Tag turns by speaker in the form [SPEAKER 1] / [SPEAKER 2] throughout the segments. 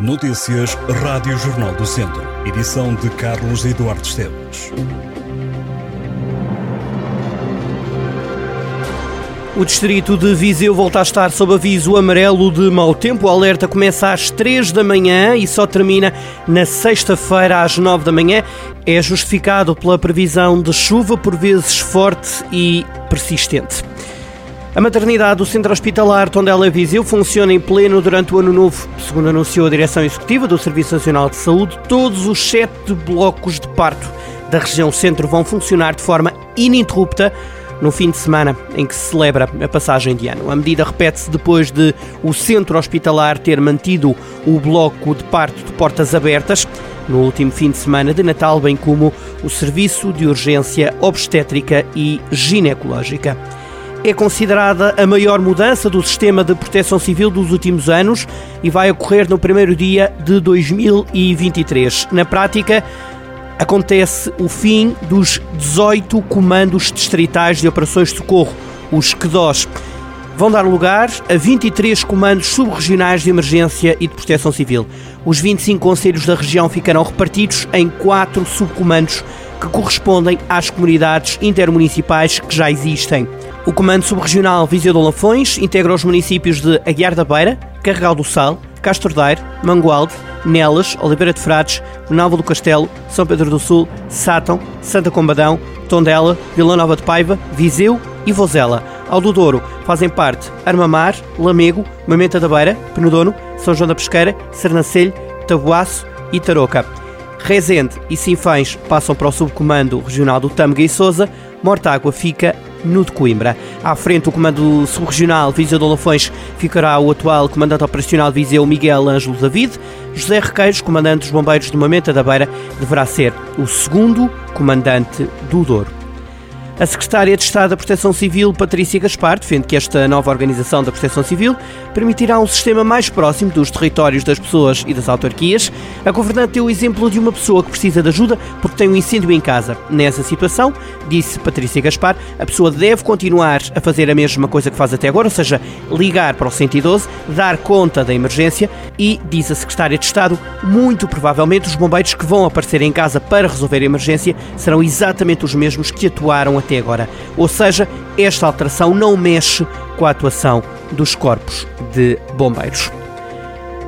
[SPEAKER 1] Notícias Rádio Jornal do Centro. Edição de Carlos Eduardo Esteves.
[SPEAKER 2] O distrito de Viseu volta a estar sob aviso amarelo de mau tempo. O alerta começa às 3 da manhã e só termina na sexta-feira às 9 da manhã. É justificado pela previsão de chuva, por vezes forte e persistente. A maternidade do Centro Hospitalar Tondela Viseu funciona em pleno durante o ano novo. Segundo anunciou a direção executiva do Serviço Nacional de Saúde, todos os sete blocos de parto da região centro vão funcionar de forma ininterrupta no fim de semana em que se celebra a passagem de ano. A medida repete-se depois de o centro hospitalar ter mantido o bloco de parto de portas abertas no último fim de semana de Natal, bem como o serviço de urgência obstétrica e ginecológica é considerada a maior mudança do sistema de proteção civil dos últimos anos e vai ocorrer no primeiro dia de 2023. Na prática, acontece o fim dos 18 comandos distritais de operações de socorro, os QDOS. Vão dar lugar a 23 comandos subregionais de emergência e de proteção civil. Os 25 conselhos da região ficarão repartidos em quatro subcomandos que correspondem às comunidades intermunicipais que já existem. O Comando Subregional Viseu de Lafões integra os municípios de Aguiar da Beira, Carregal do Sal, Castro Daire, Mangualde, Nelas, Oliveira de Frades, Nova do Castelo, São Pedro do Sul, Sátão, Santa Combadão, Tondela, Vila Nova de Paiva, Viseu e Vozela. Ao do Douro fazem parte Armamar, Lamego, Mamenta da Beira, Penedono, São João da Pesqueira, Sernancelho, Tabuaço e Tarouca. Rezende e Sinfães passam para o subcomando regional do Tâmega e Sousa, Mortágua fica no de Coimbra. À frente, o comando subregional Viseu de Olafões ficará o atual comandante operacional Viseu, Miguel Ângelo David. José Requeiros, comandante dos bombeiros de Mamenta da Beira, deverá ser o segundo comandante do Douro. A secretária de Estado da Proteção Civil, Patrícia Gaspar, defende que esta nova organização da Proteção Civil permitirá um sistema mais próximo dos territórios das pessoas e das autarquias. A governante deu o exemplo de uma pessoa que precisa de ajuda porque tem um incêndio em casa. Nessa situação, disse Patrícia Gaspar, a pessoa deve continuar a fazer a mesma coisa que faz até agora, ou seja, ligar para o 112, dar conta da emergência e, diz a secretária de Estado, muito provavelmente os bombeiros que vão aparecer em casa para resolver a emergência serão exatamente os mesmos que atuaram até até agora. Ou seja, esta alteração não mexe com a atuação dos corpos de bombeiros.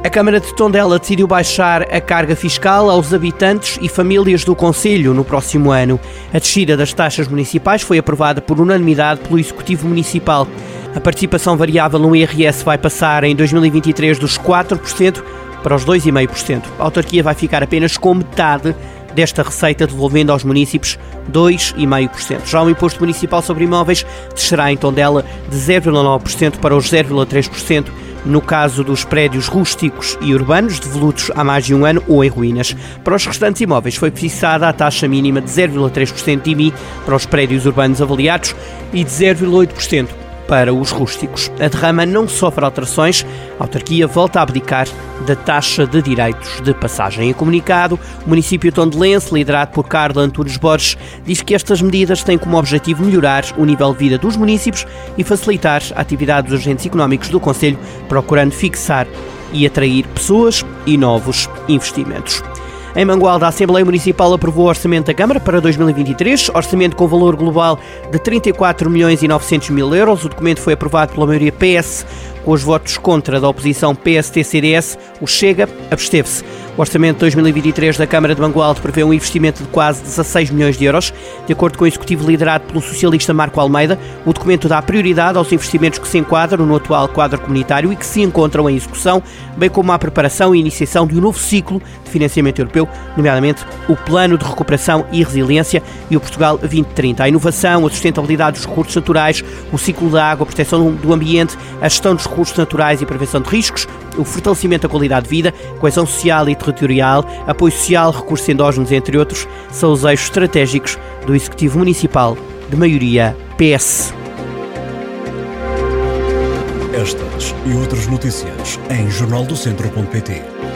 [SPEAKER 2] A Câmara de Tondela decidiu baixar a carga fiscal aos habitantes e famílias do Conselho no próximo ano. A descida das taxas municipais foi aprovada por unanimidade pelo Executivo Municipal. A participação variável no IRS vai passar em 2023 dos 4% para os 2,5%. A autarquia vai ficar apenas com metade desta receita, devolvendo aos municípios 2,5%. Já o imposto municipal sobre imóveis descerá em Tondela de 0,9% para os 0,3% no caso dos prédios rústicos e urbanos devolutos há mais de um ano ou em ruínas. Para os restantes imóveis foi fixada a taxa mínima de 0,3% de IMI para os prédios urbanos avaliados e de 0,8% para os rústicos. A derrama não sofre alterações, a autarquia volta a abdicar da taxa de direitos de passagem. Em comunicado, o município tondelense, liderado por Carla Antunes Borges, diz que estas medidas têm como objetivo melhorar o nível de vida dos municípios e facilitar a atividade dos agentes económicos do Conselho, procurando fixar e atrair pessoas e novos investimentos. Em Mangualda, a Assembleia Municipal aprovou o orçamento da Câmara para 2023, orçamento com valor global de 34 milhões e 900 mil euros. O documento foi aprovado pela maioria PS, com os votos contra da oposição PST-CDS. O Chega absteve-se. O orçamento de 2023 da Câmara de Mangualde prevê um investimento de quase 16 milhões de euros. De acordo com o executivo liderado pelo socialista Marco Almeida, o documento dá prioridade aos investimentos que se enquadram no atual quadro comunitário e que se encontram em execução, bem como à preparação e iniciação de um novo ciclo de financiamento europeu, nomeadamente o Plano de Recuperação e Resiliência e o Portugal 2030. A inovação, a sustentabilidade dos recursos naturais, o ciclo da água, a proteção do ambiente, a gestão dos recursos naturais e prevenção de riscos, o fortalecimento da qualidade de vida, coesão social e territorial, apoio social, recursos endógenos, entre outros, são os eixos estratégicos do Executivo Municipal de maioria PS.
[SPEAKER 1] Estas e outras notícias em jornaldocentro.pt